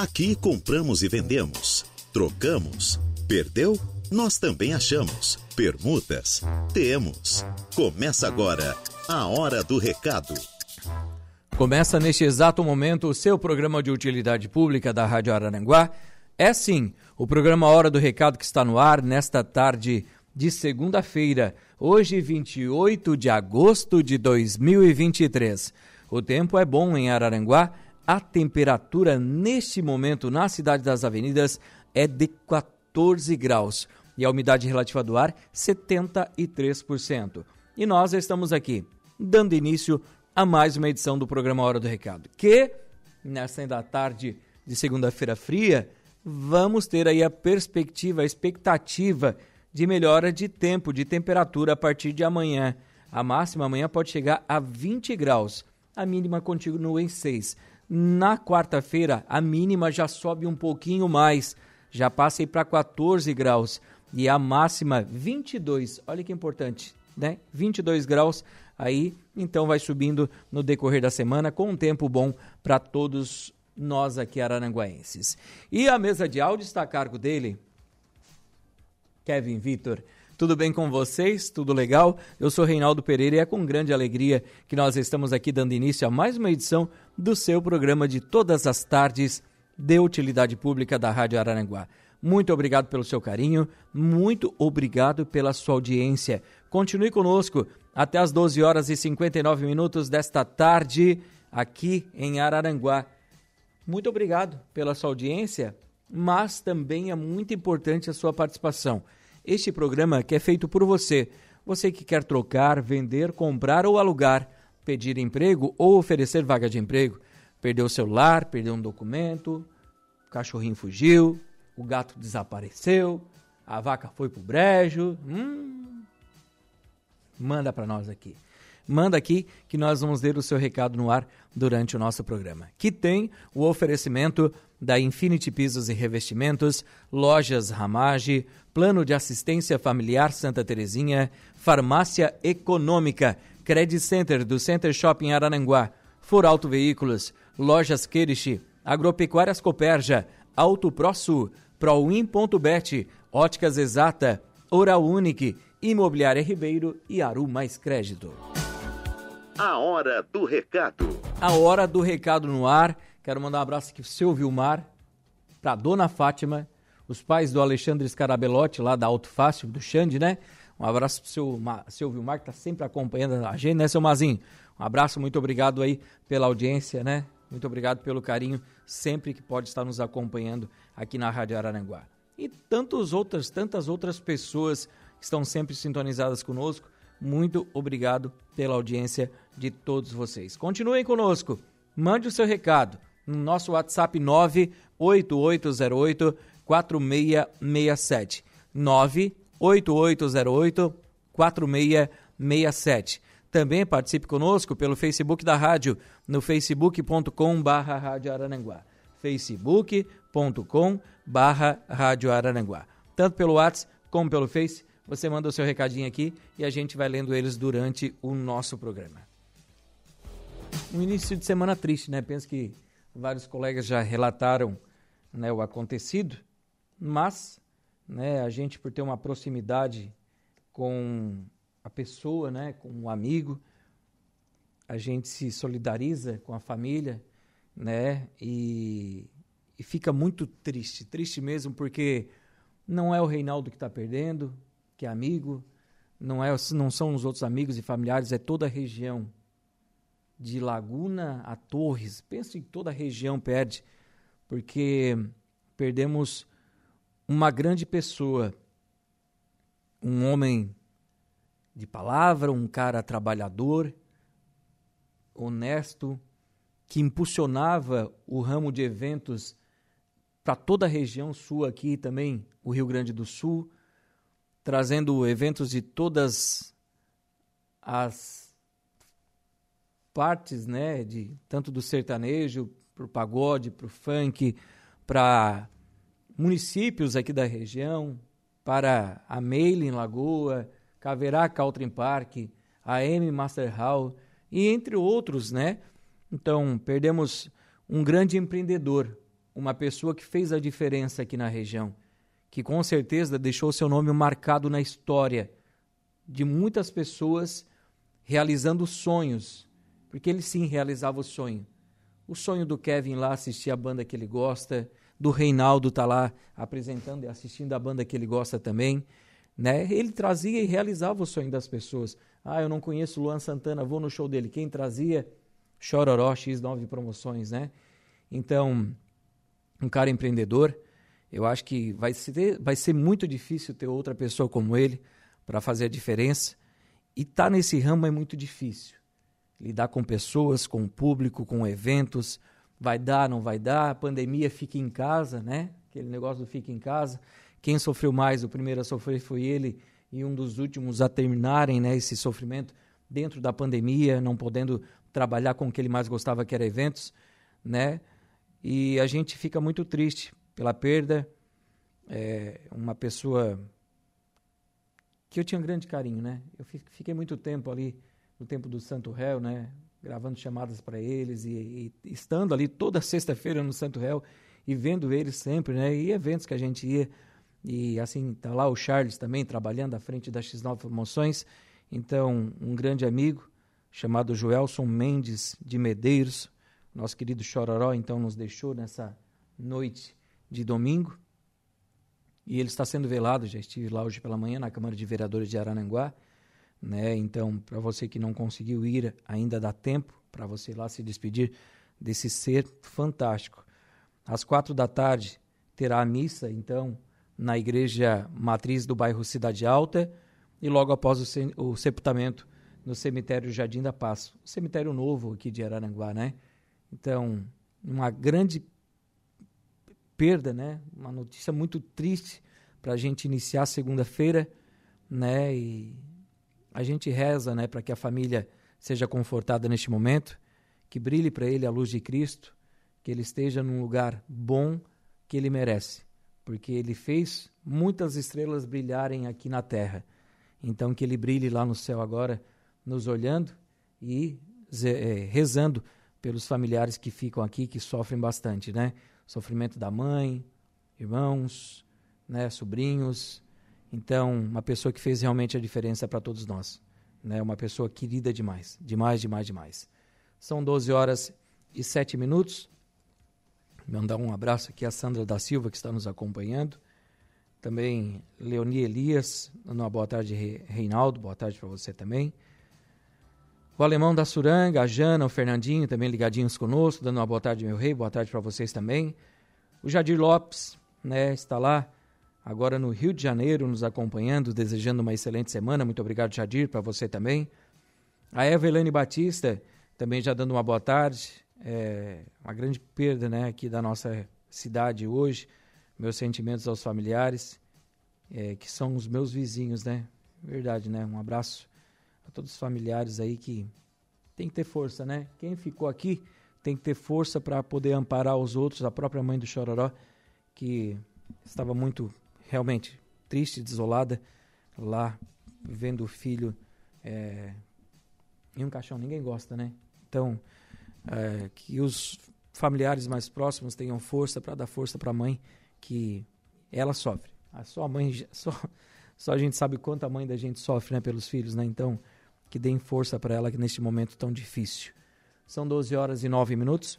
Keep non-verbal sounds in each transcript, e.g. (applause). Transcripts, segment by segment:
Aqui compramos e vendemos, trocamos, perdeu? Nós também achamos. Permutas? Temos. Começa agora a Hora do Recado. Começa neste exato momento o seu programa de utilidade pública da Rádio Araranguá. É sim, o programa Hora do Recado que está no ar nesta tarde de segunda-feira, hoje 28 de agosto de 2023. O tempo é bom em Araranguá. A temperatura neste momento na cidade das avenidas é de 14 graus e a umidade relativa do ar 73%. E nós estamos aqui dando início a mais uma edição do programa Hora do Recado, que nesta da tarde de segunda-feira fria, vamos ter aí a perspectiva, a expectativa de melhora de tempo, de temperatura a partir de amanhã. A máxima amanhã pode chegar a 20 graus, a mínima continua em 6. Na quarta-feira, a mínima já sobe um pouquinho mais, já passa aí para 14 graus e a máxima 22. Olha que importante, né? 22 graus aí, então vai subindo no decorrer da semana com um tempo bom para todos nós aqui araranguaenses. E a mesa de áudio está a cargo dele, Kevin Vitor. Tudo bem com vocês? Tudo legal? Eu sou Reinaldo Pereira e é com grande alegria que nós estamos aqui dando início a mais uma edição do seu programa de todas as tardes de utilidade pública da Rádio Araranguá. Muito obrigado pelo seu carinho, muito obrigado pela sua audiência. Continue conosco até as 12 horas e 59 minutos desta tarde aqui em Araranguá. Muito obrigado pela sua audiência, mas também é muito importante a sua participação. Este programa que é feito por você, você que quer trocar, vender, comprar ou alugar, pedir emprego ou oferecer vaga de emprego, perdeu o celular, perdeu um documento, o cachorrinho fugiu, o gato desapareceu, a vaca foi pro brejo. Hum, manda para nós aqui. Manda aqui que nós vamos ler o seu recado no ar durante o nosso programa. Que tem o oferecimento da Infinity Pisos e Revestimentos, Lojas Ramage, Plano de Assistência Familiar Santa Terezinha, Farmácia Econômica, Credit Center do Center Shopping Arananguá, For Auto Veículos, Lojas Queriche, Agropecuárias Coperja, Auto Pro Sul, Proin.bet, Óticas Exata, Oral Unique, Imobiliária Ribeiro e Aru Mais Crédito. A hora do recado. A hora do recado no ar. Quero mandar um abraço aqui pro seu Vilmar, pra dona Fátima, os pais do Alexandre Scarabelotti, lá da Alto Fácil, do Xande, né? Um abraço pro seu, seu Vilmar, que tá sempre acompanhando a gente, né, seu Mazinho? Um abraço, muito obrigado aí pela audiência, né? Muito obrigado pelo carinho sempre que pode estar nos acompanhando aqui na Rádio Araranguá. E tantos outras, tantas outras pessoas que estão sempre sintonizadas conosco. Muito obrigado pela audiência de todos vocês. Continuem conosco. Mande o seu recado no nosso WhatsApp 98808 4667. 98808 4667. Também participe conosco pelo Facebook da rádio, no facebook.com barra Rádio Arananguá. facebook.com barra Rádio Arananguá. Tanto pelo WhatsApp como pelo Face, você manda o seu recadinho aqui e a gente vai lendo eles durante o nosso programa. Um início de semana triste, né? Penso que vários colegas já relataram né, o acontecido, mas né, a gente, por ter uma proximidade com a pessoa, né, com um amigo, a gente se solidariza com a família, né, e, e fica muito triste, triste mesmo, porque não é o Reinaldo que está perdendo, que é amigo, não, é, não são os outros amigos e familiares, é toda a região. De Laguna a Torres, penso em toda a região perde, porque perdemos uma grande pessoa, um homem de palavra, um cara trabalhador, honesto, que impulsionava o ramo de eventos para toda a região sul aqui também, o Rio Grande do Sul, trazendo eventos de todas as partes, né, de tanto do sertanejo, para o pagode, para o funk, para municípios aqui da região, para a Meile em Lagoa, Caverá Caltrim Park, a M Master Hall e entre outros, né? Então, perdemos um grande empreendedor, uma pessoa que fez a diferença aqui na região, que com certeza deixou seu nome marcado na história de muitas pessoas realizando sonhos, porque ele sim realizava o sonho. O sonho do Kevin lá assistir a banda que ele gosta, do Reinaldo tá lá apresentando e assistindo a banda que ele gosta também, né? Ele trazia e realizava o sonho das pessoas. Ah, eu não conheço Luan Santana, vou no show dele. Quem trazia? Chororó X9 promoções, né? Então, um cara empreendedor, eu acho que vai ser, vai ser muito difícil ter outra pessoa como ele para fazer a diferença. E tá nesse ramo é muito difícil. Lidar com pessoas, com o público, com eventos, vai dar, não vai dar, a pandemia fica em casa, né? Aquele negócio do fica em casa. Quem sofreu mais, o primeiro a sofrer foi ele e um dos últimos a terminarem, né, esse sofrimento dentro da pandemia, não podendo trabalhar com o que ele mais gostava, que era eventos, né? E a gente fica muito triste pela perda. É uma pessoa que eu tinha um grande carinho, né? Eu fiquei muito tempo ali no tempo do Santo Réu, né? Gravando chamadas para eles e, e, estando ali toda sexta-feira no Santo Réu e vendo eles sempre, né? E eventos que a gente ia e assim tá lá o Charles também trabalhando à frente da X9 Promoções. Então, um grande amigo chamado Joelson Mendes de Medeiros, nosso querido Chororó, então nos deixou nessa noite de domingo. E ele está sendo velado, já estive lá hoje pela manhã na Câmara de Vereadores de Arananguá, né? Então, para você que não conseguiu ir, ainda dá tempo para você ir lá se despedir desse ser fantástico. Às quatro da tarde terá a missa, então, na igreja matriz do bairro Cidade Alta e logo após o, o sepultamento no cemitério Jardim da Paz, o cemitério novo aqui de Araranguá, né? Então, uma grande perda, né? Uma notícia muito triste para a gente iniciar segunda-feira, né? E a gente reza, né, para que a família seja confortada neste momento, que brilhe para ele a luz de Cristo, que ele esteja num lugar bom que ele merece, porque ele fez muitas estrelas brilharem aqui na terra. Então que ele brilhe lá no céu agora, nos olhando e é, rezando pelos familiares que ficam aqui, que sofrem bastante, né? Sofrimento da mãe, irmãos, né, sobrinhos. Então, uma pessoa que fez realmente a diferença para todos nós, né? Uma pessoa querida demais, demais, demais, demais. São 12 horas e 7 minutos. Mandar um abraço aqui a Sandra da Silva, que está nos acompanhando. Também Leoni Elias, uma boa tarde, Reinaldo, boa tarde para você também. O alemão da Suranga, a Jana, o Fernandinho também ligadinhos conosco, dando uma boa tarde, meu rei, boa tarde para vocês também. O Jadir Lopes, né, está lá agora no Rio de Janeiro nos acompanhando, desejando uma excelente semana. Muito obrigado, Jadir, para você também. A Evelene Batista também já dando uma boa tarde. É uma grande perda, né, aqui da nossa cidade hoje meus sentimentos aos familiares, é, que são os meus vizinhos, né? Verdade, né? Um abraço a todos os familiares aí que tem que ter força, né? Quem ficou aqui tem que ter força para poder amparar os outros, a própria mãe do Chororó, que estava muito, realmente, triste, desolada, lá, vendo o filho é, em um caixão. Ninguém gosta, né? Então, é, que os familiares mais próximos tenham força para dar força para a mãe que ela sofre. A sua mãe, (laughs) só, só a gente sabe quanto a mãe da gente sofre né, pelos filhos, né? Então, que deem força para ela neste momento tão difícil. São 12 horas e 9 minutos.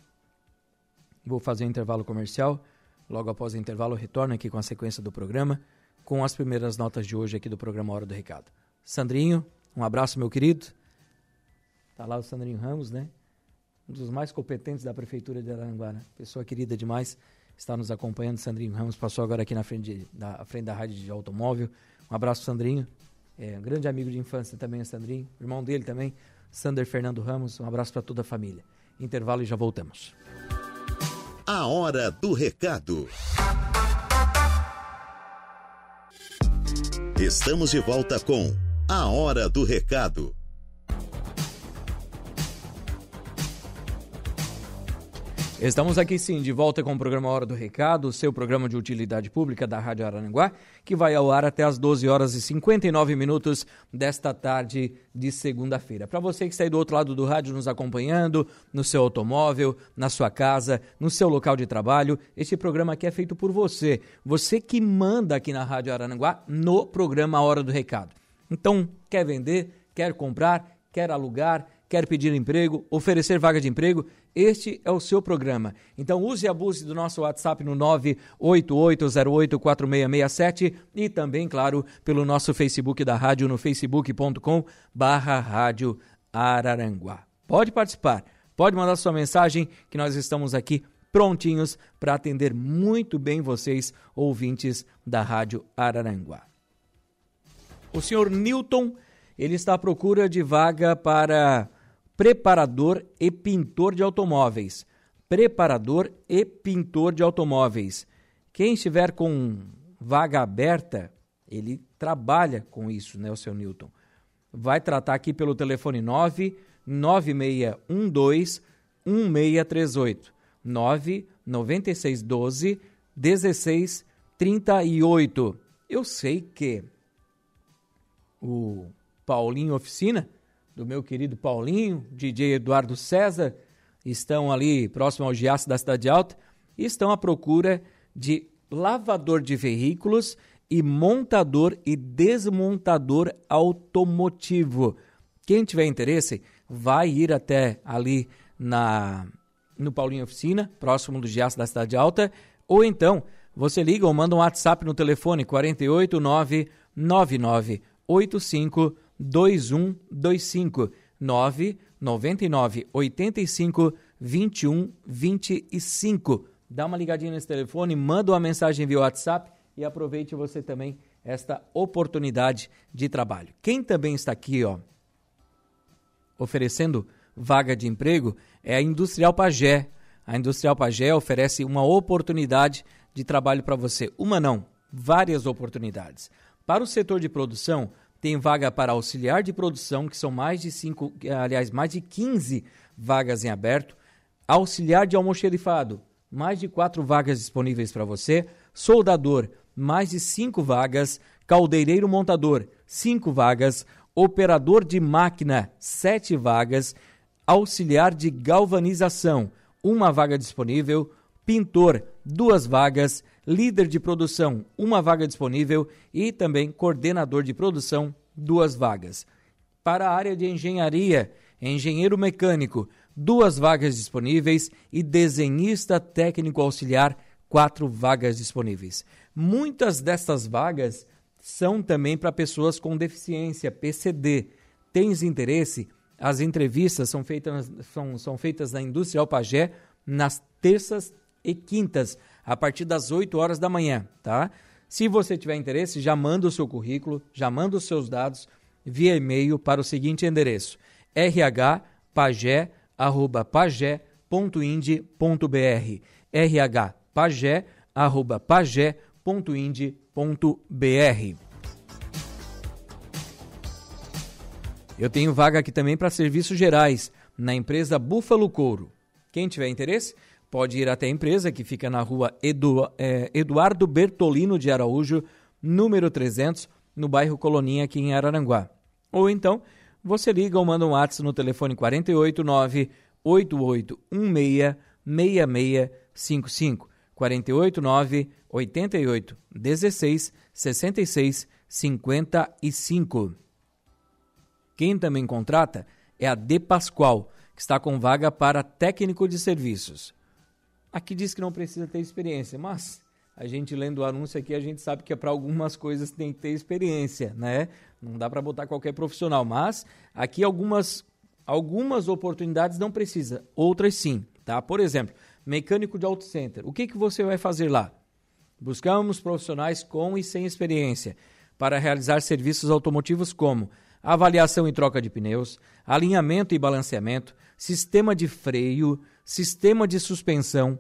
Vou fazer um intervalo comercial. Logo após o intervalo, retorno aqui com a sequência do programa, com as primeiras notas de hoje aqui do programa Hora do Recado. Sandrinho, um abraço, meu querido. Tá lá o Sandrinho Ramos, né? Um dos mais competentes da Prefeitura de Aranguá, né? Pessoa querida demais está nos acompanhando. Sandrinho Ramos passou agora aqui na frente da, frente da rádio de automóvel. Um abraço, Sandrinho. É, um grande amigo de infância também, o Sandrinho. Irmão dele também, Sander Fernando Ramos. Um abraço para toda a família. Intervalo e já voltamos. A hora do recado. Estamos de volta com A Hora do Recado. Estamos aqui sim, de volta com o programa Hora do Recado, seu programa de utilidade pública da Rádio Araranguá, que vai ao ar até as 12 horas e 59 minutos desta tarde de segunda-feira. Para você que está aí do outro lado do rádio nos acompanhando, no seu automóvel, na sua casa, no seu local de trabalho, este programa aqui é feito por você. Você que manda aqui na Rádio Araranguá no programa Hora do Recado. Então, quer vender, quer comprar, quer alugar, quer pedir emprego, oferecer vaga de emprego, este é o seu programa. Então use e abuse do nosso WhatsApp no 988084667 e também, claro, pelo nosso Facebook da rádio no facebook.com barra rádio Araranguá. Pode participar, pode mandar sua mensagem que nós estamos aqui prontinhos para atender muito bem vocês, ouvintes da Rádio Araranguá. O senhor Newton, ele está à procura de vaga para preparador e pintor de automóveis. Preparador e pintor de automóveis. Quem estiver com vaga aberta, ele trabalha com isso, né, o seu Newton. Vai tratar aqui pelo telefone 99612 1638. 99612 1638. Eu sei que o Paulinho Oficina do meu querido Paulinho, DJ Eduardo César, estão ali próximo ao Giaço da Cidade Alta e estão à procura de lavador de veículos e montador e desmontador automotivo. Quem tiver interesse, vai ir até ali na no Paulinho Oficina, próximo do Giaço da Cidade Alta, ou então você liga ou manda um WhatsApp no telefone 489 9985 2125 999 85 21 25. Dá uma ligadinha nesse telefone, manda uma mensagem via WhatsApp e aproveite você também esta oportunidade de trabalho. Quem também está aqui, ó, oferecendo vaga de emprego é a Industrial Pagé. A Industrial Pagé oferece uma oportunidade de trabalho para você. Uma não, várias oportunidades. Para o setor de produção, tem vaga para auxiliar de produção, que são mais de cinco, aliás, mais de 15 vagas em aberto. Auxiliar de almoxerifado, mais de quatro vagas disponíveis para você. Soldador, mais de cinco vagas. Caldeireiro montador, cinco vagas. Operador de máquina, sete vagas. Auxiliar de galvanização, uma vaga disponível. Pintor, duas vagas líder de produção, uma vaga disponível e também coordenador de produção, duas vagas. Para a área de engenharia, engenheiro mecânico, duas vagas disponíveis e desenhista técnico auxiliar, quatro vagas disponíveis. Muitas dessas vagas são também para pessoas com deficiência, PCD. Tens interesse? As entrevistas são feitas, são, são feitas na Industrial Pagé nas terças e quintas, a partir das 8 horas da manhã, tá? Se você tiver interesse, já manda o seu currículo, já manda os seus dados via e-mail para o seguinte endereço: rhpagé@pagé.ind.br. rhpagé@pagé.ind.br. Eu tenho vaga aqui também para serviços gerais na empresa Búfalo Couro. Quem tiver interesse, pode ir até a empresa, que fica na rua é, Eduardo Bertolino de Araújo, número 300, no bairro Coloninha, aqui em Araranguá. Ou então, você liga ou manda um WhatsApp no telefone 489 8816 6655. 489 88 16 66 55. Quem também contrata é a De Pascoal, que está com vaga para técnico de serviços. Aqui diz que não precisa ter experiência, mas a gente lendo o anúncio aqui, a gente sabe que é para algumas coisas tem que ter experiência, né? Não dá para botar qualquer profissional, mas aqui algumas algumas oportunidades não precisa, outras sim, tá? Por exemplo, mecânico de auto center. O que que você vai fazer lá? Buscamos profissionais com e sem experiência para realizar serviços automotivos como avaliação e troca de pneus, alinhamento e balanceamento, sistema de freio, sistema de suspensão,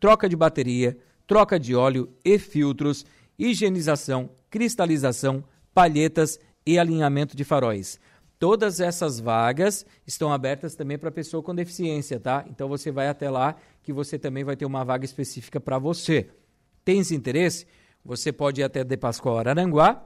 troca de bateria, troca de óleo e filtros, higienização, cristalização, palhetas e alinhamento de faróis. Todas essas vagas estão abertas também para pessoa com deficiência, tá? Então você vai até lá que você também vai ter uma vaga específica para você. Tens interesse? Você pode ir até De Pascoal Araranguá,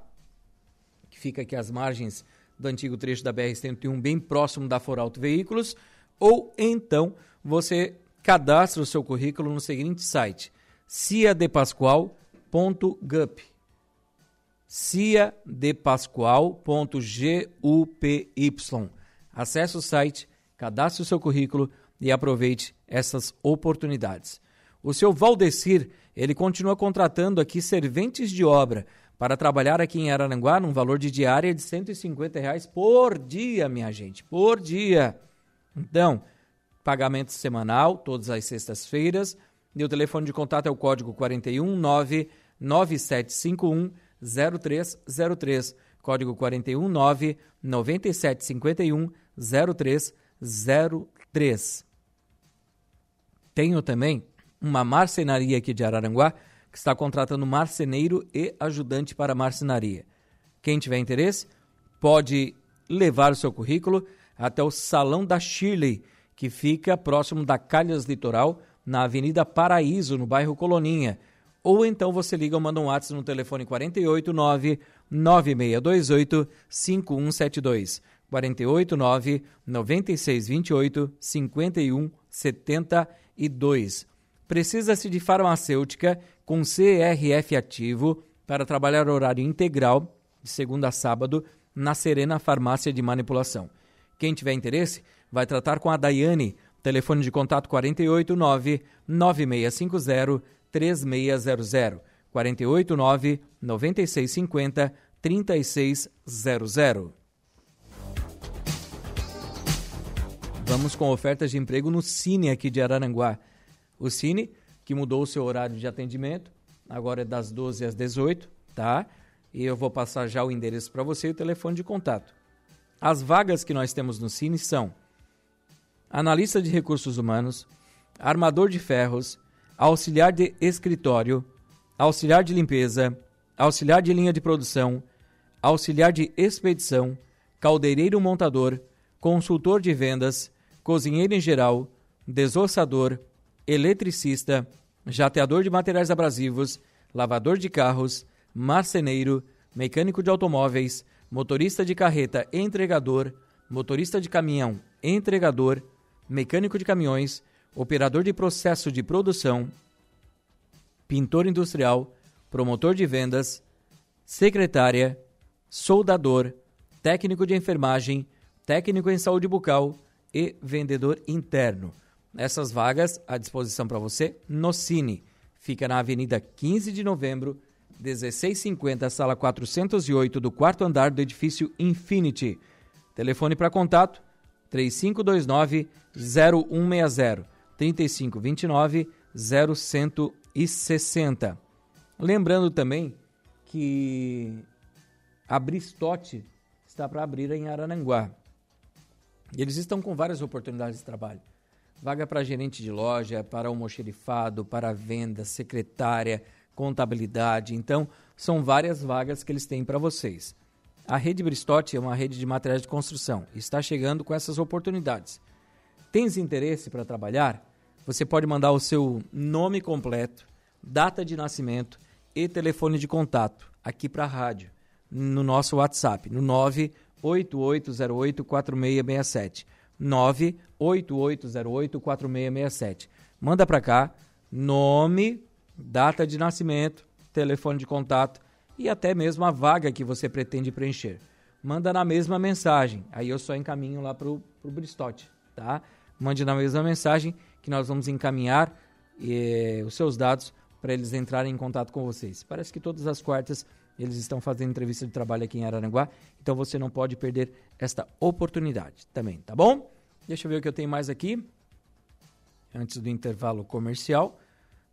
que fica aqui às margens do antigo trecho da BR-101, bem próximo da Foralto Veículos, ou então você cadastra o seu currículo no seguinte site, ciadepascoal.gup ciadepascoal.gupy. Acesse o site, cadastre o seu currículo e aproveite essas oportunidades. O seu Valdecir, ele continua contratando aqui serventes de obra para trabalhar aqui em Araranguá num valor de diária de 150 reais por dia, minha gente, por dia. Então, pagamento semanal, todas as sextas-feiras. E o telefone de contato é o código 419 9751 0303. Código 419 9751 0303. Tenho também uma marcenaria aqui de Araranguá que está contratando marceneiro e ajudante para marcenaria. Quem tiver interesse, pode levar o seu currículo até o Salão da Shirley, que fica próximo da Calhas Litoral, na Avenida Paraíso, no bairro Coloninha. Ou então você liga ou manda um WhatsApp no telefone 489 9628 5172. 489 9628 5172. Precisa-se de farmacêutica com CRF ativo para trabalhar horário integral, de segunda a sábado, na Serena Farmácia de Manipulação. Quem tiver interesse, vai tratar com a Daiane. Telefone de contato 489 9650 3600. 489 9650 3600. Vamos com ofertas de emprego no Cine aqui de Araranguá. O Cine, que mudou o seu horário de atendimento, agora é das 12 às 18, tá? E eu vou passar já o endereço para você e o telefone de contato. As vagas que nós temos no Cine são analista de recursos humanos, armador de ferros, auxiliar de escritório, auxiliar de limpeza, auxiliar de linha de produção, auxiliar de expedição, caldeireiro montador, consultor de vendas, cozinheiro em geral, desossador, eletricista, jateador de materiais abrasivos, lavador de carros, marceneiro, mecânico de automóveis, motorista de carreta entregador, motorista de caminhão entregador, mecânico de caminhões, operador de processo de produção, pintor industrial, promotor de vendas, secretária, soldador, técnico de enfermagem, técnico em saúde bucal e vendedor interno. Essas vagas à disposição para você no Cine. Fica na Avenida 15 de Novembro, 1650, sala 408 do quarto andar do edifício Infinity. Telefone para contato 3529 0160 3529 0160. Lembrando também que a Bristote está para abrir em Arananguá. Eles estão com várias oportunidades de trabalho. Vaga para gerente de loja, para almoxerifado, para venda, secretária, contabilidade. Então, são várias vagas que eles têm para vocês. A rede Bristote é uma rede de materiais de construção e está chegando com essas oportunidades. Tens interesse para trabalhar? Você pode mandar o seu nome completo, data de nascimento e telefone de contato aqui para a rádio, no nosso WhatsApp, no 988084667. 988084667. Manda para cá nome, data de nascimento, telefone de contato e até mesmo a vaga que você pretende preencher. Manda na mesma mensagem, aí eu só encaminho lá para o Bristote, tá? Mande na mesma mensagem que nós vamos encaminhar eh, os seus dados para eles entrarem em contato com vocês. Parece que todas as quartas eles estão fazendo entrevista de trabalho aqui em Araranguá, então você não pode perder esta oportunidade também, tá bom? Deixa eu ver o que eu tenho mais aqui. Antes do intervalo comercial,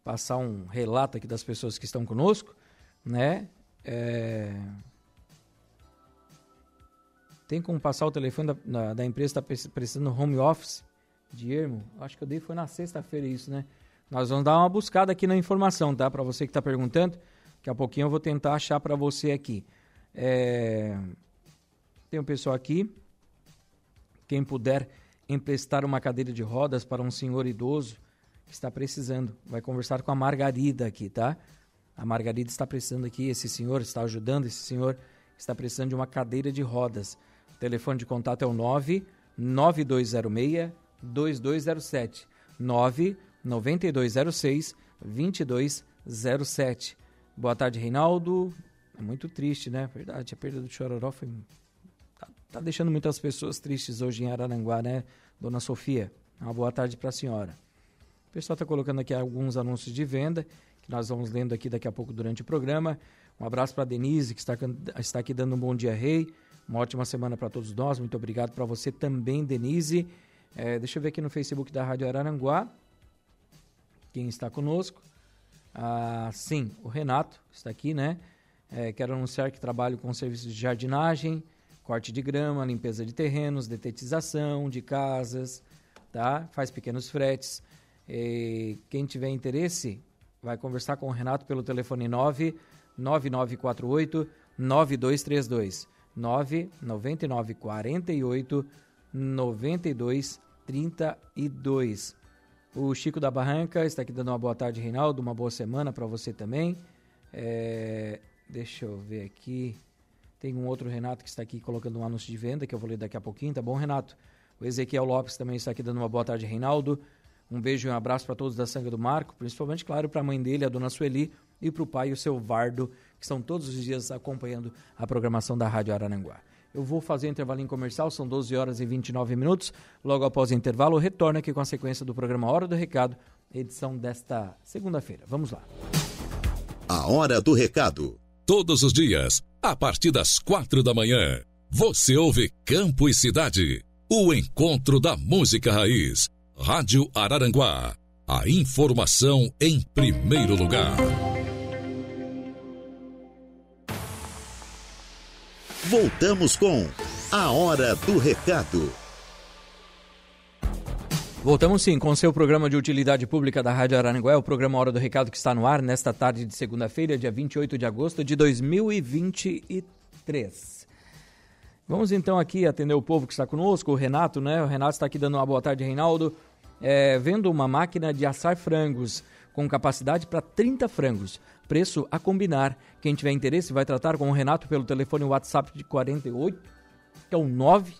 passar um relato aqui das pessoas que estão conosco, né? É... Tem como passar o telefone da, da, da empresa que está precisando home office de Ermo? Acho que eu dei foi na sexta-feira isso, né? Nós vamos dar uma buscada aqui na informação, tá? Para você que está perguntando. Daqui a pouquinho eu vou tentar achar para você aqui. É... Tem um pessoal aqui Quem puder emprestar uma cadeira de rodas para um senhor idoso que está precisando, vai conversar com a Margarida aqui, tá? A Margarida está precisando aqui, esse senhor está ajudando esse senhor está precisando de uma cadeira de rodas. O telefone de contato é o 9 9206 2207 9 9206 2207. Boa tarde, Reinaldo. É muito triste, né? Verdade, a perda do Chororó foi tá, tá deixando muitas pessoas tristes hoje em Araranguá, né? Dona Sofia, uma boa tarde para a senhora. O pessoal está colocando aqui alguns anúncios de venda que nós vamos lendo aqui daqui a pouco durante o programa. Um abraço para Denise, que está, está aqui dando um bom dia, Rei. Uma ótima semana para todos nós. Muito obrigado para você também, Denise. É, deixa eu ver aqui no Facebook da Rádio Araranguá. Quem está conosco? Ah, sim, o Renato está aqui, né? É, quero anunciar que trabalho com serviços de jardinagem, corte de grama, limpeza de terrenos, detetização de casas, tá? Faz pequenos fretes. E quem tiver interesse, vai conversar com o Renato pelo telefone 9 9948 9232 99948 9232. O Chico da Barranca está aqui dando uma boa tarde, Reinaldo. Uma boa semana para você também. É, deixa eu ver aqui. Tem um outro Renato que está aqui colocando um anúncio de venda que eu vou ler daqui a pouquinho, tá bom, Renato? O Ezequiel Lopes também está aqui dando uma boa tarde, Reinaldo. Um beijo e um abraço para todos da Sanga do Marco, principalmente, claro, para a mãe dele, a dona Sueli, e para o pai, o seu Vardo, que estão todos os dias acompanhando a programação da Rádio Araranguá. Eu vou fazer um intervalo comercial, são 12 horas e 29 minutos. Logo após o intervalo, retorno aqui com a sequência do programa Hora do Recado, edição desta segunda-feira. Vamos lá. A Hora do Recado. Todos os dias, a partir das quatro da manhã, você ouve Campo e Cidade, o encontro da música raiz Rádio Araranguá. A informação em primeiro lugar. Voltamos com A Hora do Recado. Voltamos sim com o seu programa de utilidade pública da Rádio Araranguá, o programa Hora do Recado que está no ar nesta tarde de segunda-feira, dia 28 de agosto de 2023. Vamos então aqui atender o povo que está conosco, o Renato, né? O Renato está aqui dando uma boa tarde, Reinaldo. É, vendo uma máquina de assar frangos com capacidade para 30 frangos. Preço a combinar. Quem tiver interesse vai tratar com o Renato pelo telefone WhatsApp de 48, que é o 9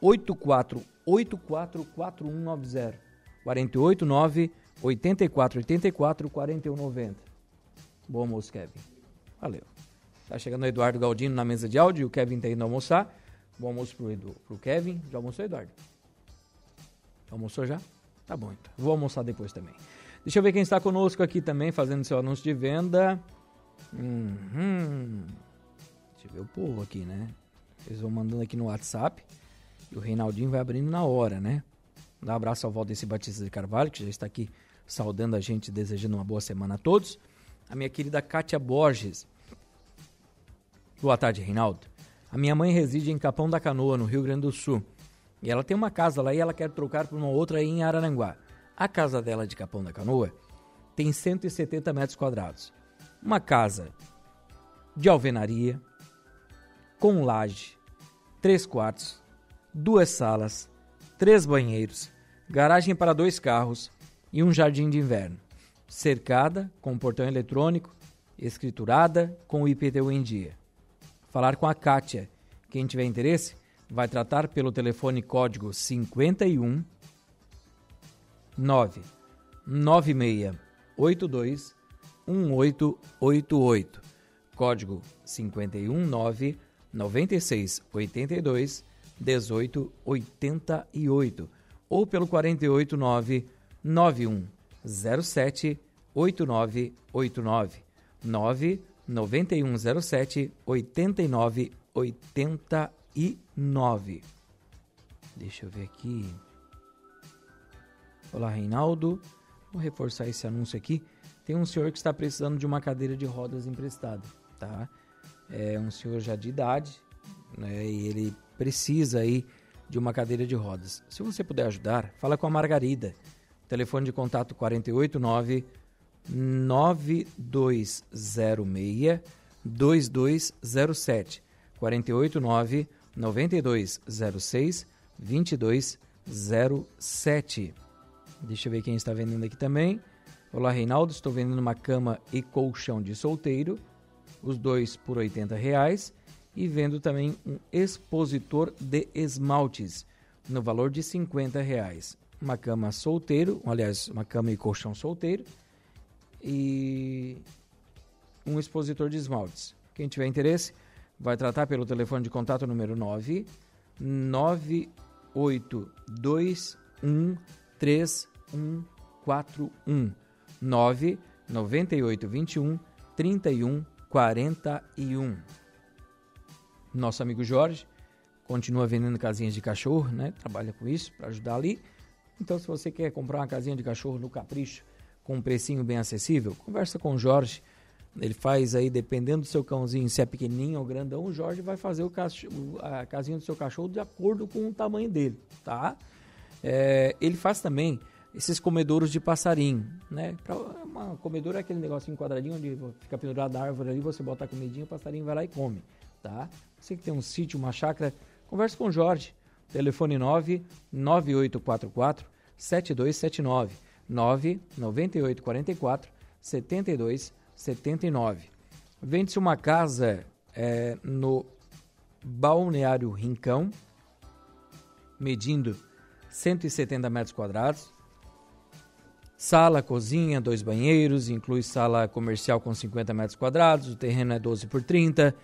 84844190. 489 8484 4190. Bom almoço, Kevin. Valeu. Tá chegando o Eduardo Galdino na mesa de áudio o Kevin tá indo almoçar. Bom almoço pro, Edu, pro Kevin. Já almoçou, Eduardo? Almoçou já? Tá bom, então. Vou almoçar depois também. Deixa eu ver quem está conosco aqui também, fazendo seu anúncio de venda. Uhum. Deixa eu ver o povo aqui, né? Eles vão mandando aqui no WhatsApp. E o Reinaldinho vai abrindo na hora, né? Dá um abraço ao Valdeci Batista de Carvalho, que já está aqui saudando a gente, desejando uma boa semana a todos. A minha querida Kátia Borges, Boa tarde, Reinaldo. A minha mãe reside em Capão da Canoa, no Rio Grande do Sul. E ela tem uma casa lá e ela quer trocar por uma outra aí em Araranguá. A casa dela de Capão da Canoa tem 170 metros quadrados. Uma casa de alvenaria, com laje, três quartos, duas salas, três banheiros, garagem para dois carros e um jardim de inverno. Cercada com portão eletrônico, escriturada com o IPTU em dia falar com a Kátia. Quem tiver interesse, vai tratar pelo telefone código 51 9 9682 1888. Código 51 9 9682 1888 ou pelo 489 9107 8989 9 9107 8989. Deixa eu ver aqui. Olá, Reinaldo. Vou reforçar esse anúncio aqui. Tem um senhor que está precisando de uma cadeira de rodas emprestada, tá? É um senhor já de idade, né? E ele precisa aí de uma cadeira de rodas. Se você puder ajudar, fala com a Margarida. Telefone de contato 489 9206 2207 489 9206 2207. Deixa eu ver quem está vendendo aqui também. Olá, Reinaldo. Estou vendendo uma cama e colchão de solteiro, os dois por R$ reais, e vendo também um expositor de esmaltes no valor de R$ reais. Uma cama solteiro, aliás, uma cama e colchão solteiro e um expositor de esmaltes. Quem tiver interesse, vai tratar pelo telefone de contato número 9 98213141 9 9821 3141. Nosso amigo Jorge continua vendendo casinhas de cachorro, né? Trabalha com isso para ajudar ali. Então, se você quer comprar uma casinha de cachorro no Capricho com um precinho bem acessível, conversa com o Jorge ele faz aí, dependendo do seu cãozinho, se é pequenininho ou grandão, o Jorge vai fazer o a casinha do seu cachorro de acordo com o tamanho dele, tá? É, ele faz também esses comedouros de passarinho, né? Pra, uma comedouro é aquele negocinho quadradinho onde fica pendurado na árvore ali, você bota a comidinha, o passarinho vai lá e come, tá? Você que tem um sítio, uma chácara, converse com o Jorge. Telefone 9 9844 7279 9 9844 7279 79. Vende-se uma casa é, no Balneário Rincão, medindo 170 metros quadrados. Sala, cozinha, dois banheiros, inclui sala comercial com 50 metros quadrados, o terreno é 12 por 30,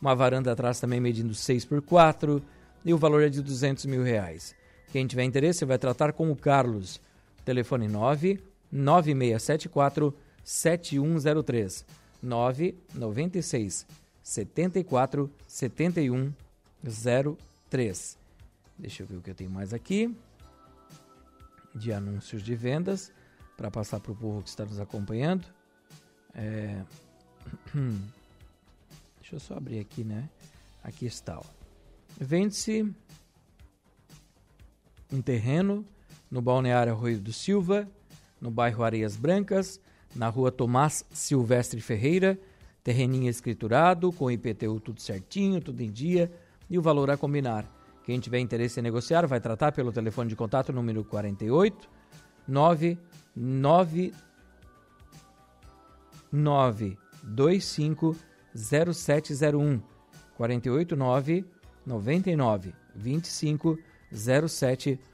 uma varanda atrás também medindo 6 por 4 e o valor é de 200 mil reais. Quem tiver interesse vai tratar com o Carlos. Telefone 9 9674 7103 996 74 71 03. Deixa eu ver o que eu tenho mais aqui de anúncios de vendas para passar para o povo que está nos acompanhando. É... (clears throat) Deixa eu só abrir aqui, né? Aqui está. Vende-se um terreno no balneário Arroio do Silva, no bairro Areias Brancas, na rua Tomás Silvestre Ferreira, terreninho escriturado, com IPTU tudo certinho, tudo em dia e o valor a combinar. Quem tiver interesse em negociar vai tratar pelo telefone de contato número 48 99925 0701 489 99 25 0701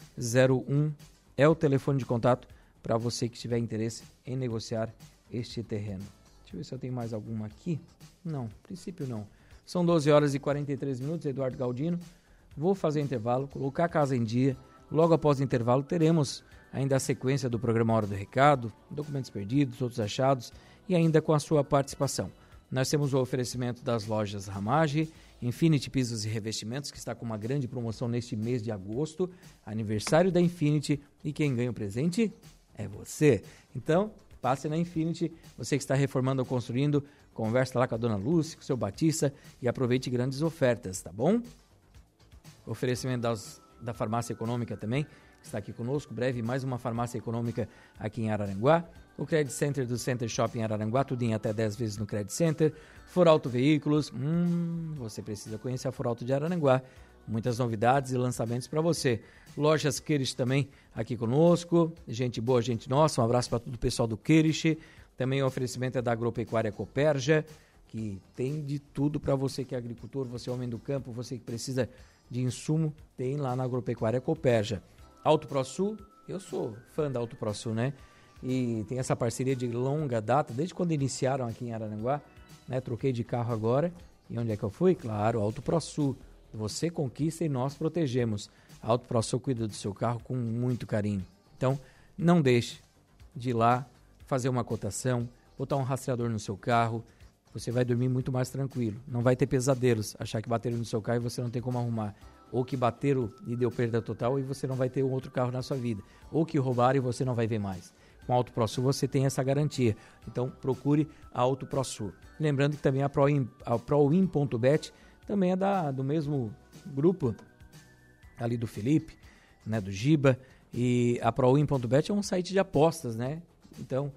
é o telefone de contato para você que tiver interesse em negociar este terreno. Deixa eu ver se eu tenho mais alguma aqui. Não, princípio não. São 12 horas e 43 minutos, Eduardo Galdino. Vou fazer intervalo, colocar a casa em dia. Logo após o intervalo, teremos ainda a sequência do programa Hora do Recado, documentos perdidos, outros achados e ainda com a sua participação. Nós temos o oferecimento das lojas Ramage, Infinity Pisos e Revestimentos, que está com uma grande promoção neste mês de agosto, aniversário da Infinity, e quem ganha o presente é você. Então, passe na Infinity, você que está reformando ou construindo, conversa lá com a dona Lúcia, com o seu Batista e aproveite grandes ofertas, tá bom? Oferecimento das, da farmácia econômica também, está aqui conosco, breve mais uma farmácia econômica aqui em Araranguá. O Credit Center do Center Shopping Araranguá, tudo em até 10 vezes no Credit Center. Foralto Veículos, hum, você precisa conhecer a Foralto de Araranguá. Muitas novidades e lançamentos para você. Lojas Kerish também aqui conosco. Gente boa, gente nossa. Um abraço para todo o pessoal do Kerish. Também o oferecimento é da Agropecuária Coperja, que tem de tudo para você que é agricultor, você é homem do campo, você que precisa de insumo, tem lá na Agropecuária Coperja. Alto Pro Sul, eu sou fã da Alto Pro Sul, né? E tem essa parceria de longa data, desde quando iniciaram aqui em Araranguá, né? Troquei de carro agora. E onde é que eu fui? Claro, Alto Pro Sul. Você conquista e nós protegemos. A Auto ProSul cuida do seu carro com muito carinho. Então, não deixe de ir lá fazer uma cotação, botar um rastreador no seu carro. Você vai dormir muito mais tranquilo. Não vai ter pesadelos, achar que bateram no seu carro e você não tem como arrumar. Ou que bateram e deu perda total e você não vai ter um outro carro na sua vida. Ou que roubaram e você não vai ver mais. Com a Auto ProSul você tem essa garantia. Então procure a Auto ProSul. Lembrando que também a ProWin.bet ProWin também é da, do mesmo grupo ali do Felipe, né, do Giba, e a ProWin.bet é um site de apostas, né? Então,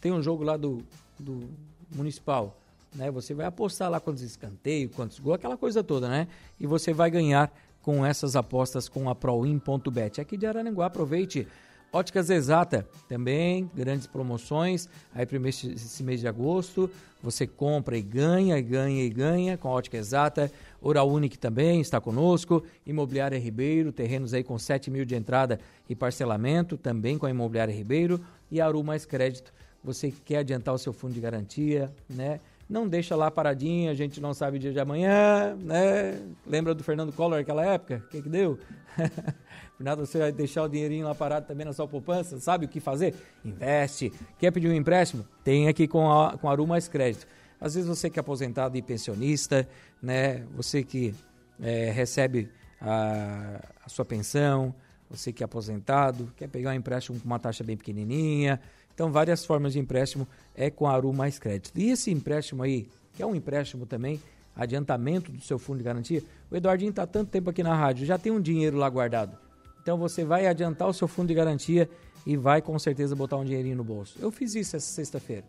tem um jogo lá do, do Municipal, né? Você vai apostar lá quantos escanteios, quantos gols, aquela coisa toda, né? E você vai ganhar com essas apostas com a ProWin.bet. Aqui de Araranguá, aproveite. Óticas Exata, também grandes promoções. Aí para esse mês de agosto, você compra e ganha, e ganha e ganha com a Ótica Exata. Oral Unique também está conosco. Imobiliária Ribeiro, terrenos aí com 7 mil de entrada e parcelamento, também com a Imobiliária Ribeiro. E Aru Mais Crédito, você quer adiantar o seu fundo de garantia, né? Não deixa lá paradinho, a gente não sabe o dia de amanhã, né? Lembra do Fernando Collor naquela época? O que, que deu? (laughs) Nada, você vai deixar o dinheirinho lá parado também na sua poupança, sabe o que fazer? Investe. Quer pedir um empréstimo? Tem aqui com a, com a Aru Mais Crédito. Às vezes você que é aposentado e pensionista, né? Você que é, recebe a, a sua pensão, você que é aposentado, quer pegar um empréstimo com uma taxa bem pequenininha. Então, várias formas de empréstimo é com a Aru Mais Crédito. E esse empréstimo aí, que é um empréstimo também, adiantamento do seu fundo de garantia, o Eduardinho está tanto tempo aqui na rádio, já tem um dinheiro lá guardado. Então você vai adiantar o seu fundo de garantia e vai com certeza botar um dinheirinho no bolso. Eu fiz isso essa sexta-feira.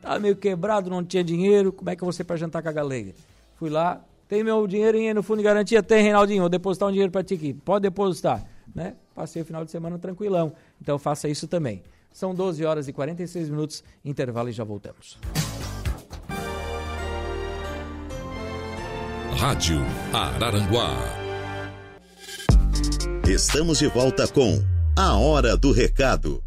Tava meio quebrado, não tinha dinheiro, como é que eu vou ser para jantar com a galega? Fui lá, tem meu dinheirinho no fundo de garantia? Tem, Reinaldinho, vou depositar um dinheiro para ti aqui. Pode depositar, né? Passei o final de semana tranquilão. Então faça isso também. São 12 horas e 46 minutos, intervalo e já voltamos. Rádio Araranguá Estamos de volta com A Hora do Recado.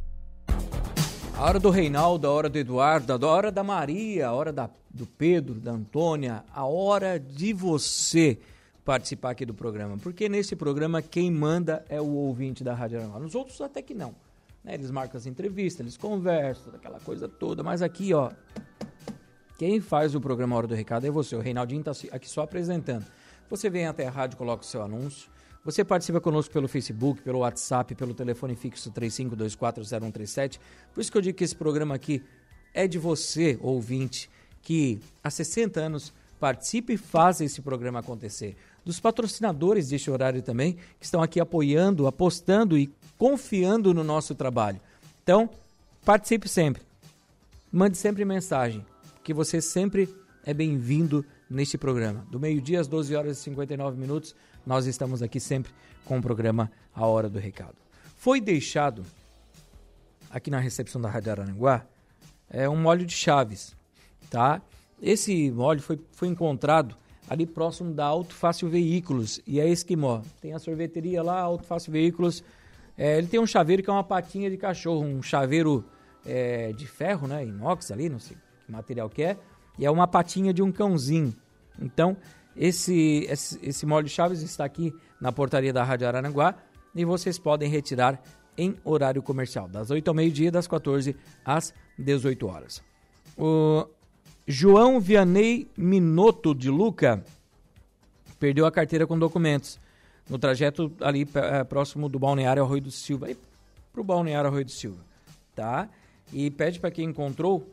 A hora do Reinaldo, a hora do Eduardo, a hora da Maria, a hora da, do Pedro, da Antônia, a hora de você participar aqui do programa. Porque nesse programa quem manda é o ouvinte da Rádio Aranguá. Nos outros até que não. Né? Eles marcam as entrevistas, eles conversam, aquela coisa toda. Mas aqui, ó, quem faz o programa Hora do Recado é você. O Reinaldinho está aqui só apresentando. Você vem até a rádio, coloca o seu anúncio você participa conosco pelo Facebook, pelo WhatsApp, pelo telefone fixo 35240137. Por isso que eu digo que esse programa aqui é de você, ouvinte, que há 60 anos participa e faz esse programa acontecer. Dos patrocinadores deste horário também, que estão aqui apoiando, apostando e confiando no nosso trabalho. Então, participe sempre. Mande sempre mensagem, que você sempre é bem-vindo neste programa. Do meio-dia às 12 horas e 59 minutos, nós estamos aqui sempre com o programa A Hora do Recado. Foi deixado aqui na recepção da Rádio Aranguá é um óleo de chaves, tá? Esse óleo foi, foi encontrado ali próximo da Auto Fácil Veículos e é Esquimó. Tem a sorveteria lá, Auto Fácil Veículos. É, ele tem um chaveiro que é uma patinha de cachorro, um chaveiro é, de ferro, né? Inox ali, não sei que material que é. E é uma patinha de um cãozinho. Então, esse, esse, esse molho de chaves está aqui na portaria da Rádio Araranguá e vocês podem retirar em horário comercial, das 8 ao meio-dia, das 14 às 18 horas. O João Vianney Minotto de Luca perdeu a carteira com documentos no trajeto ali é, próximo do Balneário Arroio do Silva, para o Balneário Arroio do Silva, tá? E pede para quem encontrou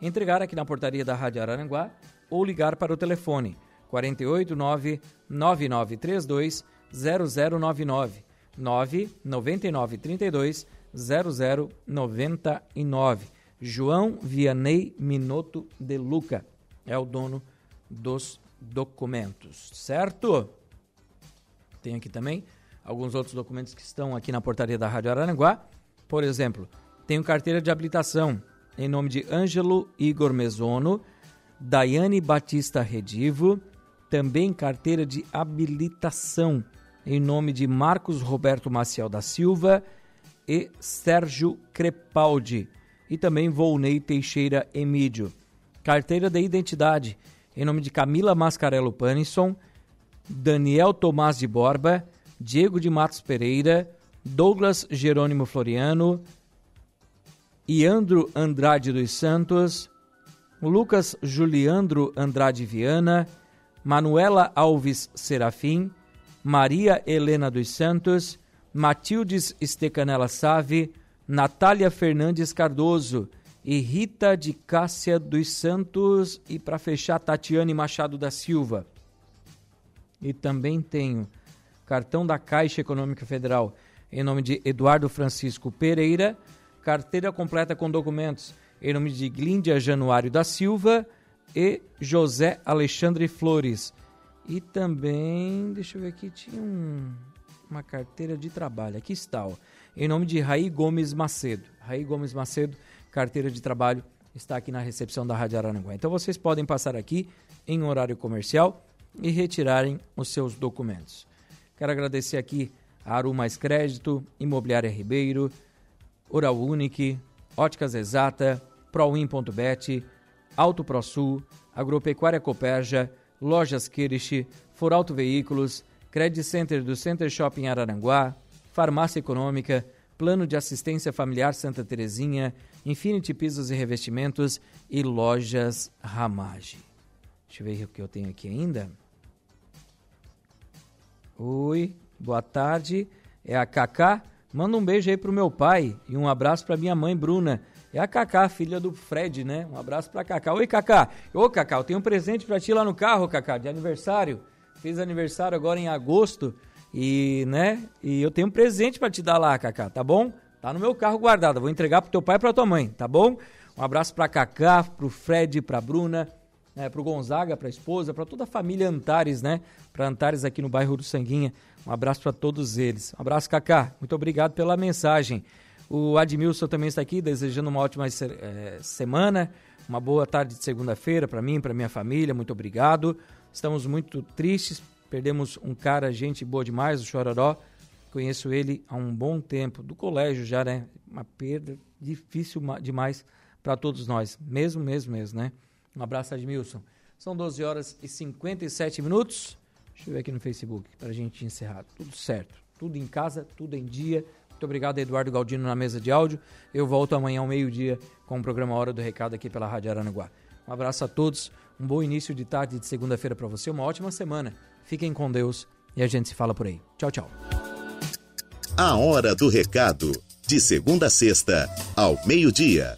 entregar aqui na portaria da Rádio Araranguá ou ligar para o telefone 489 9932 0099 99932 0099. João Vianney Minotto de Luca é o dono dos documentos, certo? Tem aqui também alguns outros documentos que estão aqui na portaria da Rádio Araranguá. Por exemplo, tenho carteira de habilitação em nome de Ângelo Igor Mesono, Daiane Batista Redivo, também carteira de habilitação em nome de Marcos Roberto Maciel da Silva e Sérgio Crepaldi e também Volney Teixeira Emídio. Carteira de identidade em nome de Camila Mascarello Panisson, Daniel Tomás de Borba, Diego de Matos Pereira, Douglas Jerônimo Floriano, Iandro Andrade dos Santos, Lucas Juliandro Andrade Viana, Manuela Alves Serafim, Maria Helena dos Santos, Matildes Estecanela Save, Natália Fernandes Cardoso e Rita de Cássia dos Santos e para fechar Tatiane Machado da Silva. E também tenho cartão da Caixa Econômica Federal em nome de Eduardo Francisco Pereira, carteira completa com documentos em nome de Glíndia Januário da Silva e José Alexandre Flores. E também, deixa eu ver aqui, tinha um, uma carteira de trabalho. Aqui está, ó, em nome de Raí Gomes Macedo. Raí Gomes Macedo, carteira de trabalho, está aqui na recepção da Rádio Araranguá. Então vocês podem passar aqui em horário comercial e retirarem os seus documentos. Quero agradecer aqui a Aru Mais Crédito, Imobiliária Ribeiro, Oral Unique, Óticas Exata, Prowin.bet, Auto ProSul, Agropecuária Coperja, Lojas Kirish, Foralto Veículos, Credit Center do Center Shopping Araranguá, Farmácia Econômica, Plano de Assistência Familiar Santa Terezinha, Infinity Pisos e Revestimentos e Lojas Ramage. Deixa eu ver o que eu tenho aqui ainda. Oi, boa tarde. É a Cacá. Manda um beijo aí pro meu pai e um abraço pra minha mãe Bruna. É a Cacá, filha do Fred, né? Um abraço pra Cacá. Oi, Cacá. Ô, Cacá, eu tenho um presente pra ti lá no carro, Cacá, de aniversário. Fiz aniversário agora em agosto e, né? E eu tenho um presente para te dar lá, Cacá, tá bom? Tá no meu carro guardado. Vou entregar pro teu pai e pra tua mãe, tá bom? Um abraço pra Cacá, pro Fred, pra Bruna, né, para o Gonzaga, para a esposa, para toda a família Antares, né? Para Antares aqui no bairro do Sanguinha. Um abraço para todos eles. Um abraço, Cacá. Muito obrigado pela mensagem. O Admilson também está aqui, desejando uma ótima é, semana, uma boa tarde de segunda-feira para mim, para minha família. Muito obrigado. Estamos muito tristes, perdemos um cara, gente boa demais, o Chororó. Conheço ele há um bom tempo, do colégio já, né? Uma perda difícil demais para todos nós, mesmo, mesmo, mesmo, né? Um abraço, Admilson. São 12 horas e 57 minutos. Deixa eu ver aqui no Facebook para a gente encerrar. Tudo certo. Tudo em casa, tudo em dia. Muito obrigado, Eduardo Galdino, na mesa de áudio. Eu volto amanhã ao meio-dia com o programa Hora do Recado aqui pela Rádio Aranaguá. Um abraço a todos, um bom início de tarde de segunda-feira para você, uma ótima semana. Fiquem com Deus e a gente se fala por aí. Tchau, tchau. A Hora do Recado, de segunda a sexta, ao meio-dia.